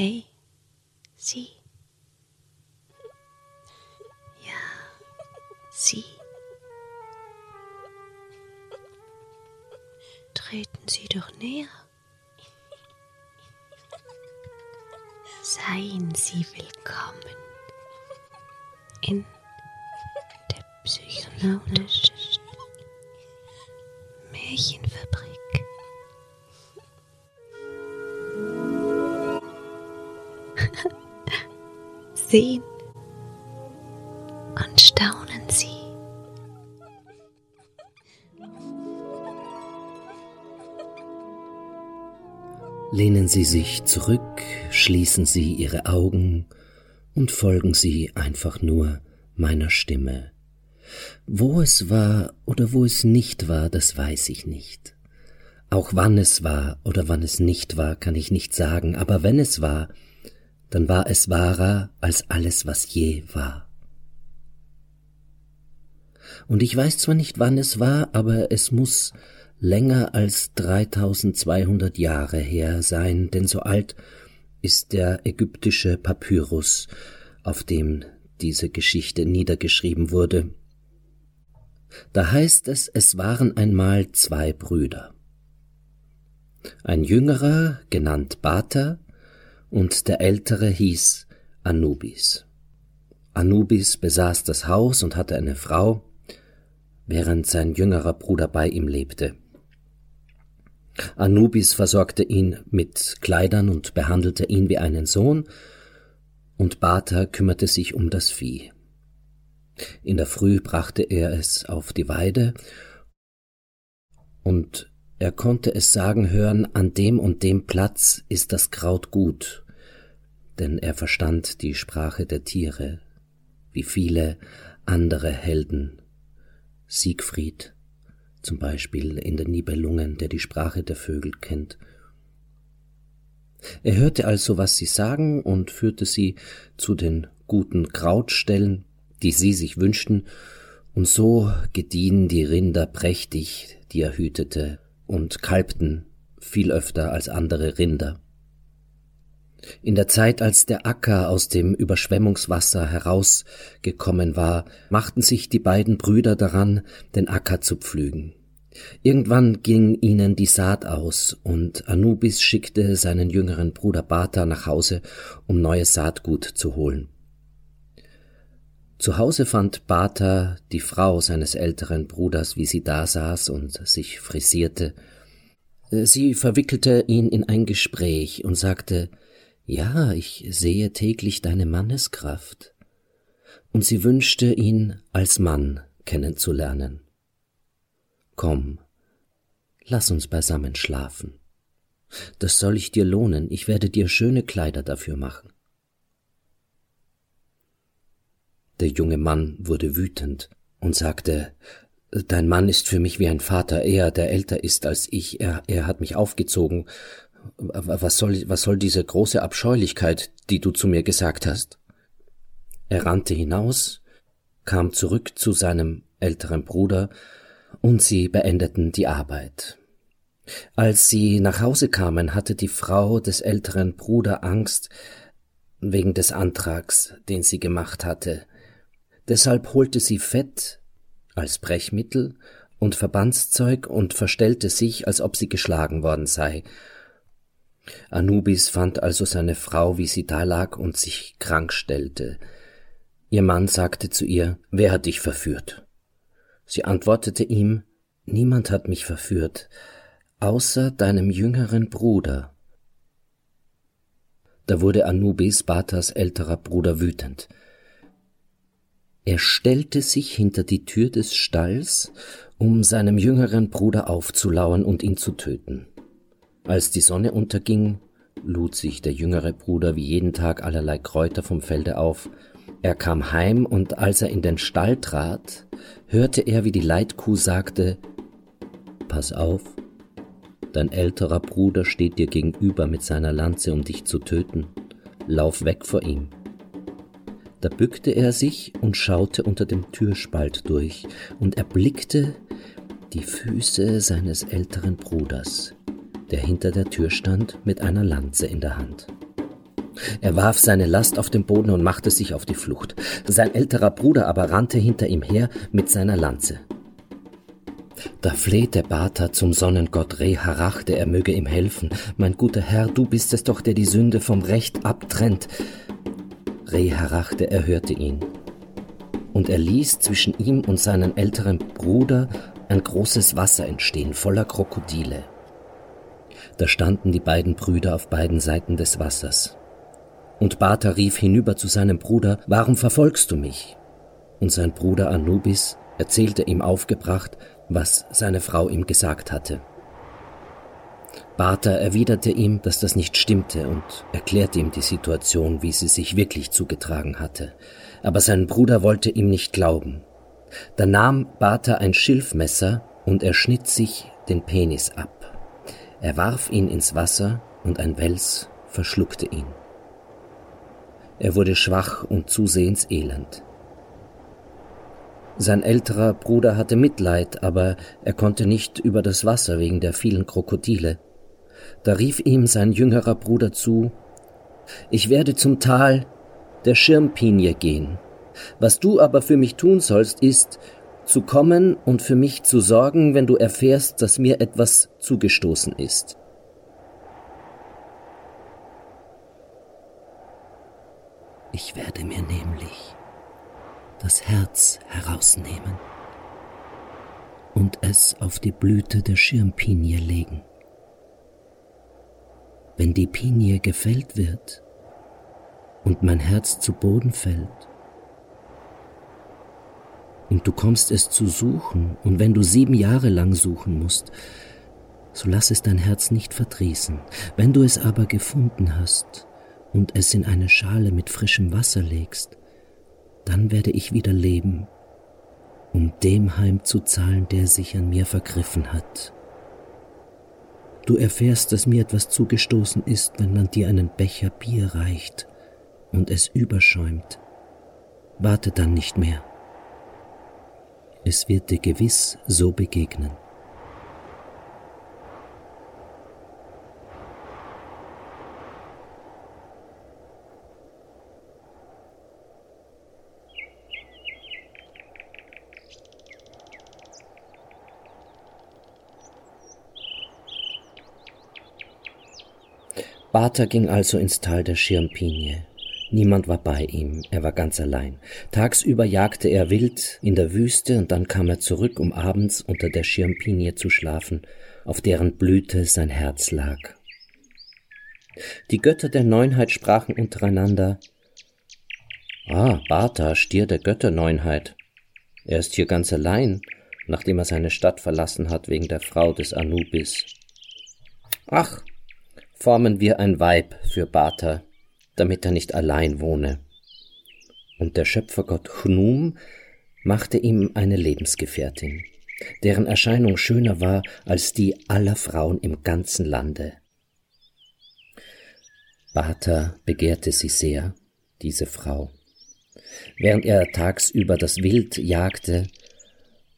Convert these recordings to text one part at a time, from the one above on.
Hey, Sie. Ja, Sie. Treten Sie doch näher. Seien Sie willkommen in der psychologischen Märchenfabrik. Sehen und staunen Sie. Lehnen Sie sich zurück, schließen Sie Ihre Augen und folgen Sie einfach nur meiner Stimme. Wo es war oder wo es nicht war, das weiß ich nicht. Auch wann es war oder wann es nicht war, kann ich nicht sagen, aber wenn es war, dann war es wahrer als alles, was je war. Und ich weiß zwar nicht, wann es war, aber es muss länger als 3200 Jahre her sein, denn so alt ist der ägyptische Papyrus, auf dem diese Geschichte niedergeschrieben wurde. Da heißt es, es waren einmal zwei Brüder. Ein jüngerer, genannt Bata, und der ältere hieß Anubis. Anubis besaß das Haus und hatte eine Frau, während sein jüngerer Bruder bei ihm lebte. Anubis versorgte ihn mit Kleidern und behandelte ihn wie einen Sohn, und Bata kümmerte sich um das Vieh. In der Früh brachte er es auf die Weide, und er konnte es sagen hören, an dem und dem Platz ist das Kraut gut, denn er verstand die Sprache der Tiere, wie viele andere Helden. Siegfried, zum Beispiel in den Nibelungen, der die Sprache der Vögel kennt. Er hörte also, was sie sagen, und führte sie zu den guten Krautstellen, die sie sich wünschten, und so gediehen die Rinder prächtig, die er hütete, und kalbten viel öfter als andere Rinder. In der Zeit, als der Acker aus dem Überschwemmungswasser herausgekommen war, machten sich die beiden Brüder daran, den Acker zu pflügen. Irgendwann ging ihnen die Saat aus, und Anubis schickte seinen jüngeren Bruder Bata nach Hause, um neues Saatgut zu holen. Zu Hause fand Bata die Frau seines älteren Bruders, wie sie da saß und sich frisierte. Sie verwickelte ihn in ein Gespräch und sagte Ja, ich sehe täglich deine Manneskraft. Und sie wünschte ihn als Mann kennenzulernen. Komm, lass uns beisammen schlafen. Das soll ich dir lohnen, ich werde dir schöne Kleider dafür machen. Der junge Mann wurde wütend und sagte Dein Mann ist für mich wie ein Vater, er, der älter ist als ich, er, er hat mich aufgezogen. Was soll, was soll diese große Abscheulichkeit, die du zu mir gesagt hast? Er rannte hinaus, kam zurück zu seinem älteren Bruder, und sie beendeten die Arbeit. Als sie nach Hause kamen, hatte die Frau des älteren Bruder Angst wegen des Antrags, den sie gemacht hatte. Deshalb holte sie Fett als Brechmittel und Verbandszeug und verstellte sich, als ob sie geschlagen worden sei. Anubis fand also seine Frau, wie sie da lag und sich krank stellte. Ihr Mann sagte zu ihr, wer hat dich verführt? Sie antwortete ihm, niemand hat mich verführt, außer deinem jüngeren Bruder. Da wurde Anubis, Batas älterer Bruder, wütend. Er stellte sich hinter die Tür des Stalls, um seinem jüngeren Bruder aufzulauern und ihn zu töten. Als die Sonne unterging, lud sich der jüngere Bruder wie jeden Tag allerlei Kräuter vom Felde auf. Er kam heim, und als er in den Stall trat, hörte er, wie die Leitkuh sagte Pass auf, dein älterer Bruder steht dir gegenüber mit seiner Lanze, um dich zu töten. Lauf weg vor ihm. Da bückte er sich und schaute unter dem Türspalt durch und erblickte die Füße seines älteren Bruders, der hinter der Tür stand mit einer Lanze in der Hand. Er warf seine Last auf den Boden und machte sich auf die Flucht. Sein älterer Bruder aber rannte hinter ihm her mit seiner Lanze. Da flehte Bata zum Sonnengott Reharach, er möge ihm helfen. Mein guter Herr, du bist es doch, der die Sünde vom Recht abtrennt. Reharach, erhörte ihn. Und er ließ zwischen ihm und seinem älteren Bruder ein großes Wasser entstehen, voller Krokodile. Da standen die beiden Brüder auf beiden Seiten des Wassers. Und Bata rief hinüber zu seinem Bruder, Warum verfolgst du mich? Und sein Bruder Anubis erzählte ihm aufgebracht, was seine Frau ihm gesagt hatte. Bata erwiderte ihm, dass das nicht stimmte und erklärte ihm die Situation, wie sie sich wirklich zugetragen hatte. Aber sein Bruder wollte ihm nicht glauben. Da nahm Bata ein Schilfmesser und er schnitt sich den Penis ab. Er warf ihn ins Wasser und ein Wels verschluckte ihn. Er wurde schwach und zusehends elend. Sein älterer Bruder hatte Mitleid, aber er konnte nicht über das Wasser wegen der vielen Krokodile. Da rief ihm sein jüngerer Bruder zu Ich werde zum Tal der Schirmpinie gehen. Was du aber für mich tun sollst, ist, zu kommen und für mich zu sorgen, wenn du erfährst, dass mir etwas zugestoßen ist. Ich werde mir nämlich das Herz herausnehmen und es auf die Blüte der Schirmpinie legen. Wenn die Pinie gefällt wird und mein Herz zu Boden fällt, und du kommst es zu suchen, und wenn du sieben Jahre lang suchen musst, so lass es dein Herz nicht verdrießen. Wenn du es aber gefunden hast und es in eine Schale mit frischem Wasser legst, dann werde ich wieder leben, um dem heimzuzahlen, der sich an mir vergriffen hat. Du erfährst, dass mir etwas zugestoßen ist, wenn man dir einen Becher Bier reicht und es überschäumt. Warte dann nicht mehr. Es wird dir gewiss so begegnen. Bata ging also ins Tal der Schirmpinie. Niemand war bei ihm, er war ganz allein. Tagsüber jagte er wild in der Wüste und dann kam er zurück, um abends unter der Schirmpinie zu schlafen, auf deren Blüte sein Herz lag. Die Götter der Neunheit sprachen untereinander Ah, Bata, Stier der Götterneunheit. Er ist hier ganz allein, nachdem er seine Stadt verlassen hat wegen der Frau des Anubis. Ach, formen wir ein Weib für Bata, damit er nicht allein wohne. Und der Schöpfergott Chnum machte ihm eine Lebensgefährtin, deren Erscheinung schöner war als die aller Frauen im ganzen Lande. Bata begehrte sie sehr, diese Frau. Während er tagsüber das Wild jagte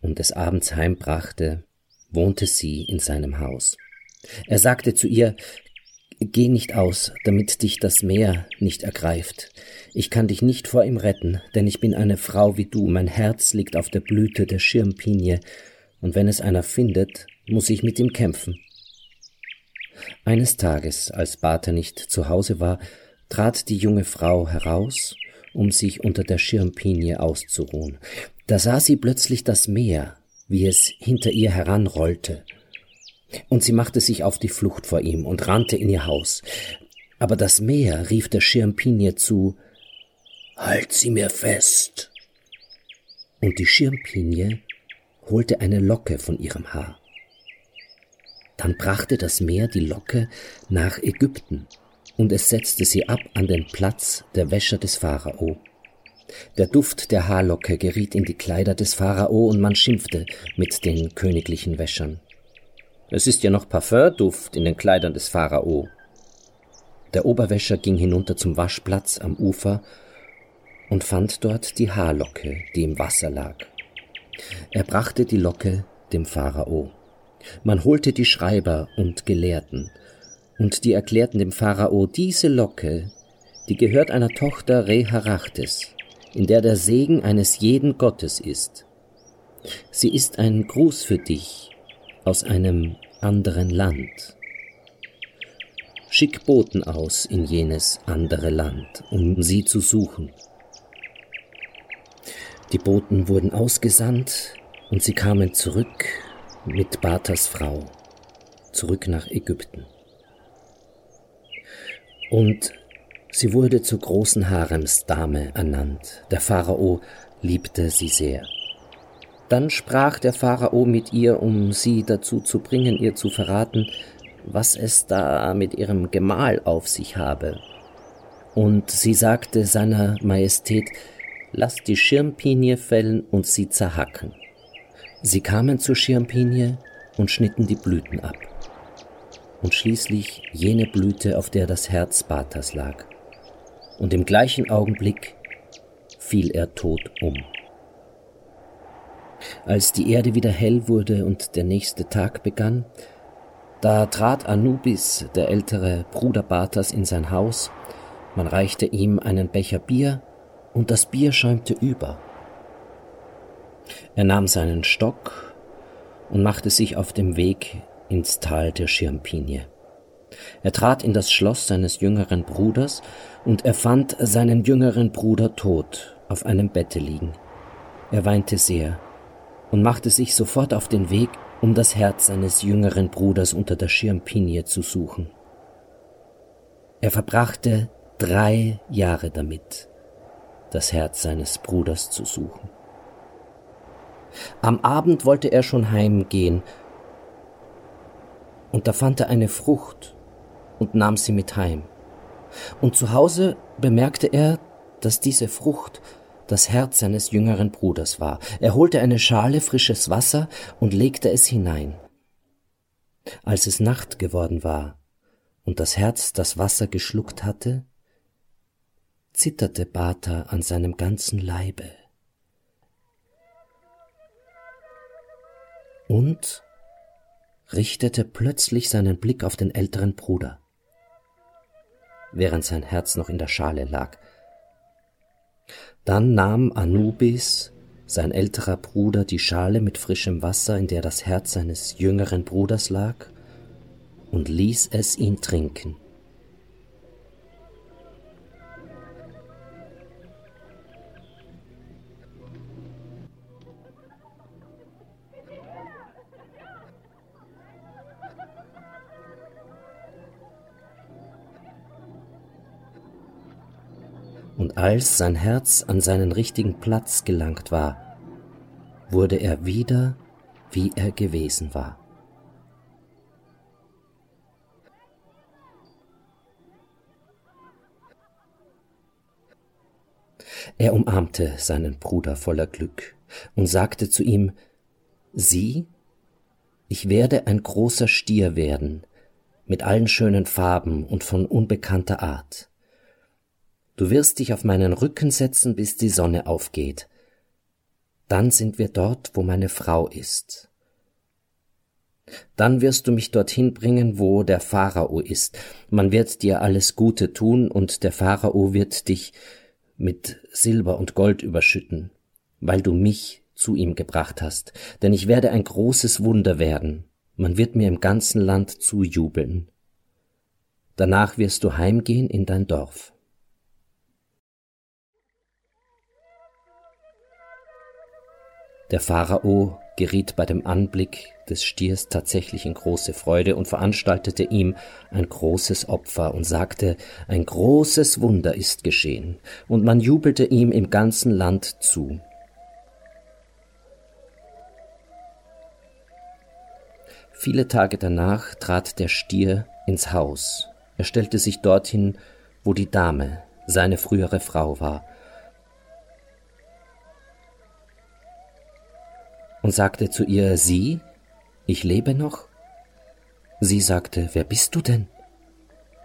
und des Abends heimbrachte, wohnte sie in seinem Haus. Er sagte zu ihr, Geh nicht aus, damit dich das Meer nicht ergreift. Ich kann dich nicht vor ihm retten, denn ich bin eine Frau wie du, mein Herz liegt auf der Blüte der Schirmpinie, und wenn es einer findet, muss ich mit ihm kämpfen. Eines Tages, als Bata nicht zu Hause war, trat die junge Frau heraus, um sich unter der Schirmpinie auszuruhen. Da sah sie plötzlich das Meer, wie es hinter ihr heranrollte, und sie machte sich auf die Flucht vor ihm und rannte in ihr Haus. Aber das Meer rief der Schirmpinie zu Halt sie mir fest. Und die Schirmpinie holte eine Locke von ihrem Haar. Dann brachte das Meer die Locke nach Ägypten, und es setzte sie ab an den Platz der Wäscher des Pharao. Der Duft der Haarlocke geriet in die Kleider des Pharao, und man schimpfte mit den königlichen Wäschern. Es ist ja noch Parfümduft in den Kleidern des Pharao. Der Oberwäscher ging hinunter zum Waschplatz am Ufer und fand dort die Haarlocke, die im Wasser lag. Er brachte die Locke dem Pharao. Man holte die Schreiber und Gelehrten, und die erklärten dem Pharao, diese Locke die gehört einer Tochter Reharachtes, in der der Segen eines jeden Gottes ist. Sie ist ein Gruß für dich aus einem anderen Land. Schick Boten aus in jenes andere Land, um sie zu suchen. Die Boten wurden ausgesandt und sie kamen zurück mit Batas Frau, zurück nach Ägypten. Und sie wurde zur großen Haremsdame ernannt. Der Pharao liebte sie sehr. Dann sprach der Pharao mit ihr, um sie dazu zu bringen, ihr zu verraten, was es da mit ihrem Gemahl auf sich habe. Und sie sagte seiner Majestät, lass die Schirmpinie fällen und sie zerhacken. Sie kamen zur Schirmpinie und schnitten die Blüten ab. Und schließlich jene Blüte, auf der das Herz Batas lag. Und im gleichen Augenblick fiel er tot um. Als die Erde wieder hell wurde und der nächste Tag begann, da trat Anubis, der ältere Bruder Batas, in sein Haus, man reichte ihm einen Becher Bier, und das Bier schäumte über. Er nahm seinen Stock und machte sich auf dem Weg ins Tal der Schirmpinie. Er trat in das Schloss seines jüngeren Bruders, und er fand seinen jüngeren Bruder tot auf einem Bette liegen. Er weinte sehr, und machte sich sofort auf den Weg, um das Herz seines jüngeren Bruders unter der Schirmpinie zu suchen. Er verbrachte drei Jahre damit, das Herz seines Bruders zu suchen. Am Abend wollte er schon heimgehen, und da fand er eine Frucht und nahm sie mit heim. Und zu Hause bemerkte er, dass diese Frucht das Herz seines jüngeren Bruders war. Er holte eine Schale frisches Wasser und legte es hinein. Als es Nacht geworden war und das Herz das Wasser geschluckt hatte, zitterte Bata an seinem ganzen Leibe. Und richtete plötzlich seinen Blick auf den älteren Bruder, während sein Herz noch in der Schale lag. Dann nahm Anubis, sein älterer Bruder, die Schale mit frischem Wasser, in der das Herz seines jüngeren Bruders lag, und ließ es ihn trinken. Und als sein Herz an seinen richtigen Platz gelangt war, wurde er wieder, wie er gewesen war. Er umarmte seinen Bruder voller Glück und sagte zu ihm Sieh, ich werde ein großer Stier werden, mit allen schönen Farben und von unbekannter Art. Du wirst dich auf meinen Rücken setzen, bis die Sonne aufgeht. Dann sind wir dort, wo meine Frau ist. Dann wirst du mich dorthin bringen, wo der Pharao ist. Man wird dir alles Gute tun, und der Pharao wird dich mit Silber und Gold überschütten, weil du mich zu ihm gebracht hast. Denn ich werde ein großes Wunder werden. Man wird mir im ganzen Land zujubeln. Danach wirst du heimgehen in dein Dorf. Der Pharao geriet bei dem Anblick des Stiers tatsächlich in große Freude und veranstaltete ihm ein großes Opfer und sagte, ein großes Wunder ist geschehen, und man jubelte ihm im ganzen Land zu. Viele Tage danach trat der Stier ins Haus. Er stellte sich dorthin, wo die Dame, seine frühere Frau war, und sagte zu ihr, Sie, ich lebe noch? Sie sagte, Wer bist du denn?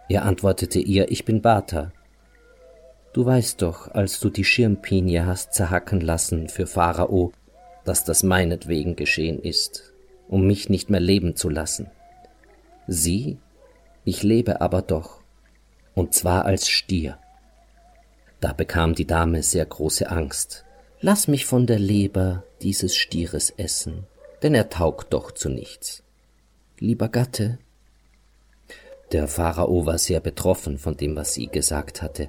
Er antwortete ihr, Ich bin Bata. Du weißt doch, als du die Schirmpinie hast zerhacken lassen für Pharao, dass das meinetwegen geschehen ist, um mich nicht mehr leben zu lassen. Sie, ich lebe aber doch, und zwar als Stier. Da bekam die Dame sehr große Angst. Lass mich von der Leber dieses Stieres essen, denn er taugt doch zu nichts. Lieber Gatte. Der Pharao war sehr betroffen von dem, was sie gesagt hatte.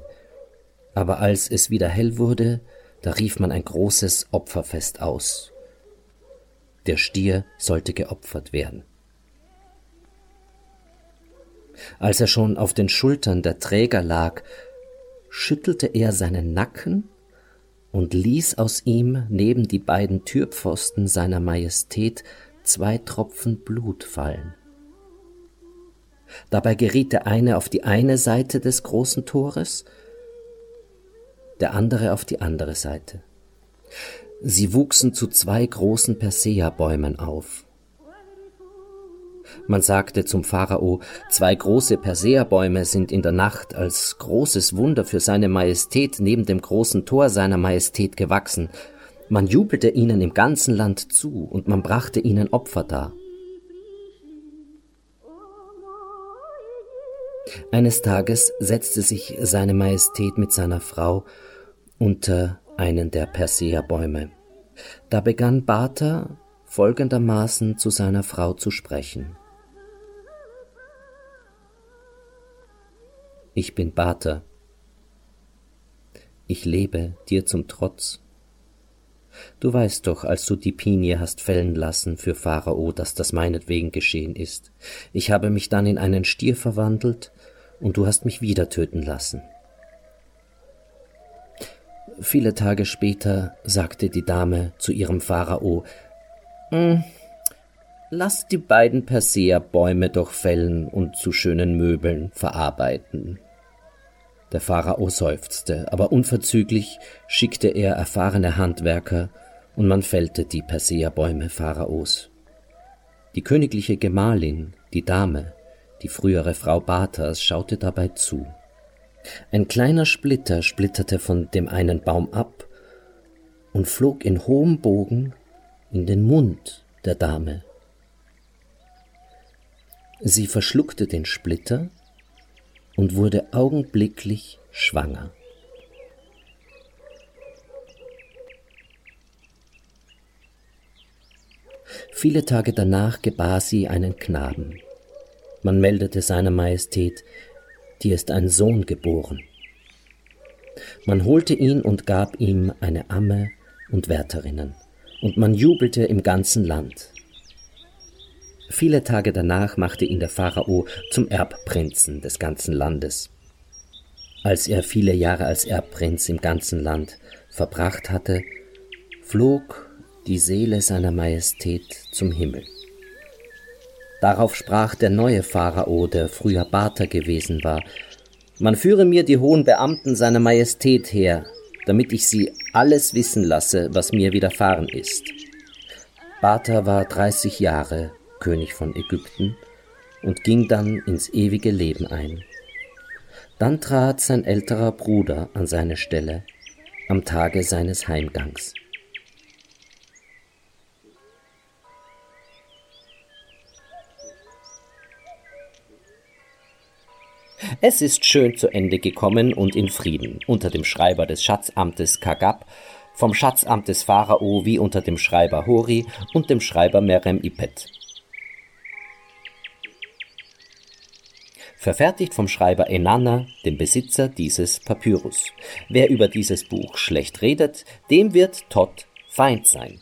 Aber als es wieder hell wurde, da rief man ein großes Opferfest aus. Der Stier sollte geopfert werden. Als er schon auf den Schultern der Träger lag, schüttelte er seinen Nacken und ließ aus ihm neben die beiden Türpfosten seiner Majestät zwei Tropfen Blut fallen. Dabei geriet der eine auf die eine Seite des großen Tores, der andere auf die andere Seite. Sie wuchsen zu zwei großen Persea-Bäumen auf. Man sagte zum Pharao, zwei große Persea-Bäume sind in der Nacht als großes Wunder für seine Majestät neben dem großen Tor seiner Majestät gewachsen. Man jubelte ihnen im ganzen Land zu und man brachte ihnen Opfer dar. Eines Tages setzte sich seine Majestät mit seiner Frau unter einen der Persea-Bäume. Da begann Bata folgendermaßen zu seiner Frau zu sprechen. Ich bin Bata. Ich lebe dir zum Trotz. Du weißt doch, als du die Pinie hast fällen lassen für Pharao, dass das meinetwegen geschehen ist. Ich habe mich dann in einen Stier verwandelt, und du hast mich wieder töten lassen. Viele Tage später sagte die Dame zu ihrem Pharao, hm, Lass die beiden Persea-Bäume doch fällen und zu schönen Möbeln verarbeiten. Der Pharao seufzte, aber unverzüglich schickte er erfahrene Handwerker, und man fällte die Persea-Bäume Pharaos. Die königliche Gemahlin, die Dame, die frühere Frau Batas, schaute dabei zu. Ein kleiner Splitter splitterte von dem einen Baum ab und flog in hohem Bogen in den Mund der Dame. Sie verschluckte den Splitter und wurde augenblicklich schwanger. Viele Tage danach gebar sie einen Knaben. Man meldete seiner Majestät, dir ist ein Sohn geboren. Man holte ihn und gab ihm eine Amme und Wärterinnen, und man jubelte im ganzen Land. Viele Tage danach machte ihn der Pharao zum Erbprinzen des ganzen Landes. Als er viele Jahre als Erbprinz im ganzen Land verbracht hatte, flog die Seele seiner Majestät zum Himmel. Darauf sprach der neue Pharao, der früher Bata gewesen war, man führe mir die hohen Beamten seiner Majestät her, damit ich sie alles wissen lasse, was mir widerfahren ist. Bata war dreißig Jahre König von Ägypten und ging dann ins ewige Leben ein. Dann trat sein älterer Bruder an seine Stelle am Tage seines Heimgangs. Es ist schön zu Ende gekommen und in Frieden unter dem Schreiber des Schatzamtes Kagab, vom Schatzamt des Pharao wie unter dem Schreiber Hori und dem Schreiber Merem Ipet. Verfertigt vom Schreiber Enana, dem Besitzer dieses Papyrus. Wer über dieses Buch schlecht redet, dem wird Todd Feind sein.